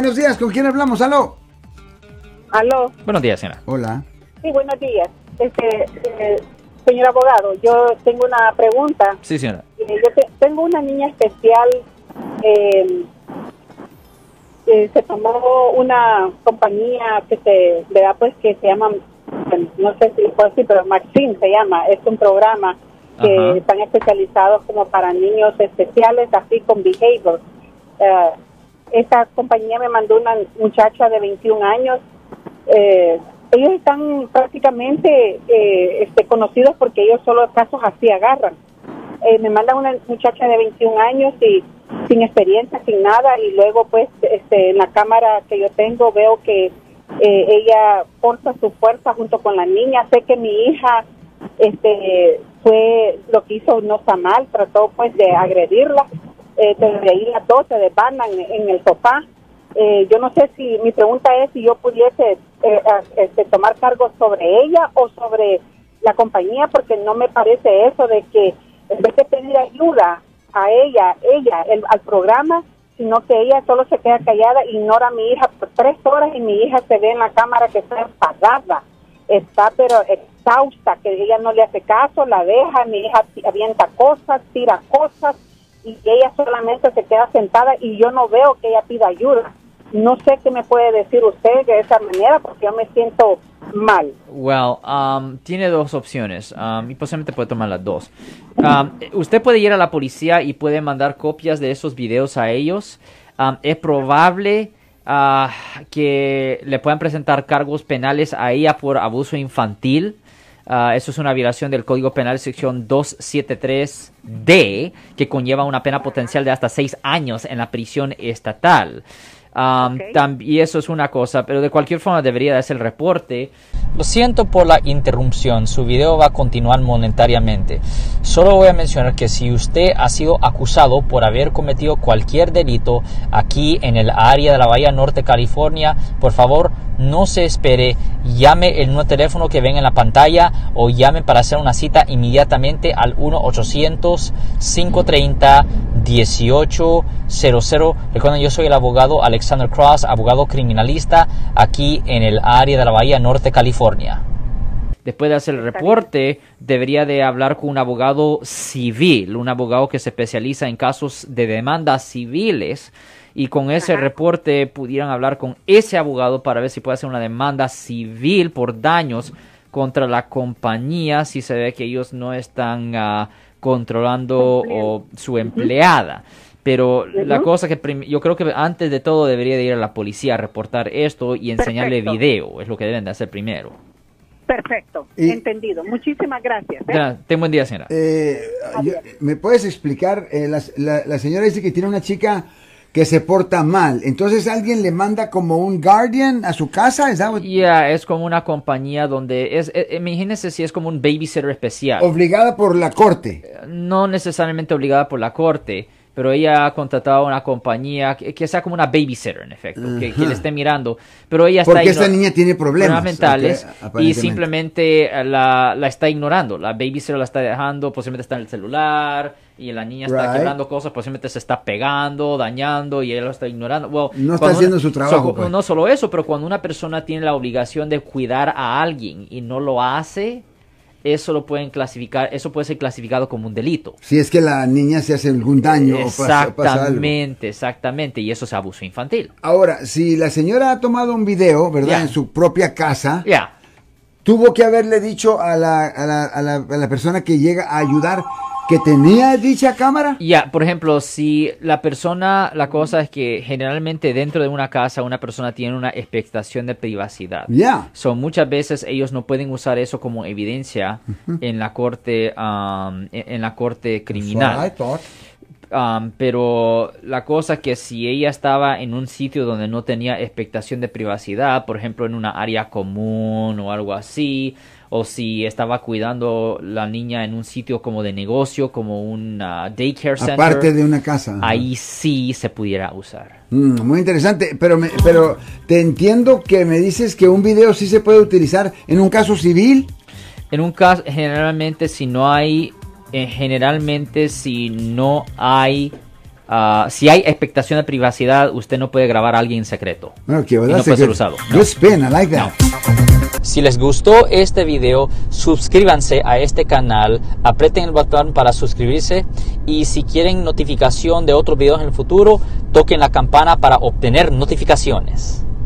Buenos días, ¿con quién hablamos? Aló. Aló. Buenos días, señora. Hola. Sí, buenos días. Este, eh, señor abogado, yo tengo una pregunta. Sí, señora. Eh, yo te- tengo una niña especial. eh, eh, se tomó una compañía que se, ¿verdad? Pues que se llama, bueno, no sé si lo puedo decir, pero Maxine se llama. Es un programa que Ajá. están especializados como para niños especiales, así con behavior. Eh, esta compañía me mandó una muchacha de 21 años. Eh, ellos están prácticamente eh, este, conocidos porque ellos solo casos así agarran. Eh, me mandan una muchacha de 21 años y sin experiencia, sin nada, y luego pues este, en la cámara que yo tengo veo que eh, ella forza su fuerza junto con la niña. Sé que mi hija este fue lo que hizo no está mal, trató pues de agredirla, eh, pero de ahí las dos se desbandan en el sofá. Eh, yo no sé si mi pregunta es si yo pudiese eh, este, tomar cargos sobre ella o sobre la compañía, porque no me parece eso de que en vez de pedir ayuda a ella, ella, el- al programa, sino que ella solo se queda callada, ignora a mi hija por tres horas y mi hija se ve en la cámara que está enfadada, está pero exhausta, que ella no le hace caso, la deja, mi hija avienta cosas, tira cosas y ella solamente se queda sentada y yo no veo que ella pida ayuda. No sé qué me puede decir usted de esa manera porque yo me siento mal. Well, um, tiene dos opciones um, y posiblemente puede tomar las dos. Um, usted puede ir a la policía y puede mandar copias de esos videos a ellos. Um, es probable ah, que le puedan presentar cargos penales a ella por abuso infantil. Ah, eso es una violación del Código Penal sección 273D que conlleva una pena potencial de hasta seis años en la prisión estatal. Um, y eso es una cosa, pero de cualquier forma debería de hacer el reporte. Lo siento por la interrupción, su video va a continuar monetariamente. Solo voy a mencionar que si usted ha sido acusado por haber cometido cualquier delito aquí en el área de la Bahía Norte, California, por favor no se espere, llame el nuevo teléfono que ven en la pantalla o llame para hacer una cita inmediatamente al 1-800-530-1800. Recuerden, yo soy el abogado Alexander Cross, abogado criminalista aquí en el área de la Bahía Norte, California. Después de hacer el reporte, debería de hablar con un abogado civil, un abogado que se especializa en casos de demandas civiles. Y con ese reporte pudieran hablar con ese abogado para ver si puede hacer una demanda civil por daños contra la compañía si se ve que ellos no están ah, controlando o su empleada. Pero la cosa que yo creo que antes de todo debería de ir a la policía a reportar esto y enseñarle Perfecto. video, es lo que deben de hacer primero. Perfecto, Y- entendido. Muchísimas gracias. ¿eh? Ya, ten buen día, señora. Eh, yo- ¿Me puedes explicar? Eh, la, la- la señora dice que tiene una chica que se porta mal. Entonces alguien le manda como un guardian a su casa. ¿Es what- Ya, es como una compañía donde es, eh, imagínense si es como un babysitter especial. obligada por la corte? no necesariamente obligada por la corte, pero ella ha contratado a una compañía que, que sea como una babysitter, en efecto, que, que le esté mirando. Pero ella está Porque esta niña tiene problemas. mentales ok, y simplemente eh, la, la está ignorando. La babysitter la está dejando, posiblemente está en el celular y la niña está Right. quebrando cosas, posiblemente se está pegando, dañando y ella lo está ignorando. Well, No está haciendo una- su trabajo, so- pues. No solo eso, pero cuando una persona tiene la obligación de cuidar a alguien y no lo hace, eso lo pueden clasificar, eso puede ser clasificado como un delito. Si es que la niña se hace algún daño o pasa, pasa algo. Exactamente, exactamente, y eso es abuso infantil. Ahora, si la señora ha tomado un video, ¿verdad? En su propia casa, Ya, tuvo que haberle dicho a la, a, la, a, la, a la persona que llega a ayudar que tenía dicha cámara. Ya, por ejemplo, si la persona, la cosa es que generalmente dentro de una casa una persona tiene una expectación de privacidad. Ya. So, muchas veces ellos no pueden usar eso como evidencia en la corte, um, en, en la corte criminal. That's what I. Um, pero la cosa es que si ella estaba en un sitio donde no tenía expectación de privacidad, por ejemplo en una área común o algo así, o si estaba cuidando la niña en un sitio como de negocio, como un daycare center, Aparte de una casa. ahí sí se pudiera usar. Mm, muy interesante, pero, me- pero te entiendo que me dices que un video sí se puede utilizar en un caso civil. En un caso, generalmente si no hay, eh, generalmente si no hay ah, si hay expectación de privacidad, usted no puede grabar a alguien en secreto. Okay, well, Y no puede ser usado. good spin. I like that. Si les gustó este video, suscríbanse a este canal, aprieten el botón para suscribirse y si quieren notificación de otros videos en el futuro, toquen la campana para obtener notificaciones.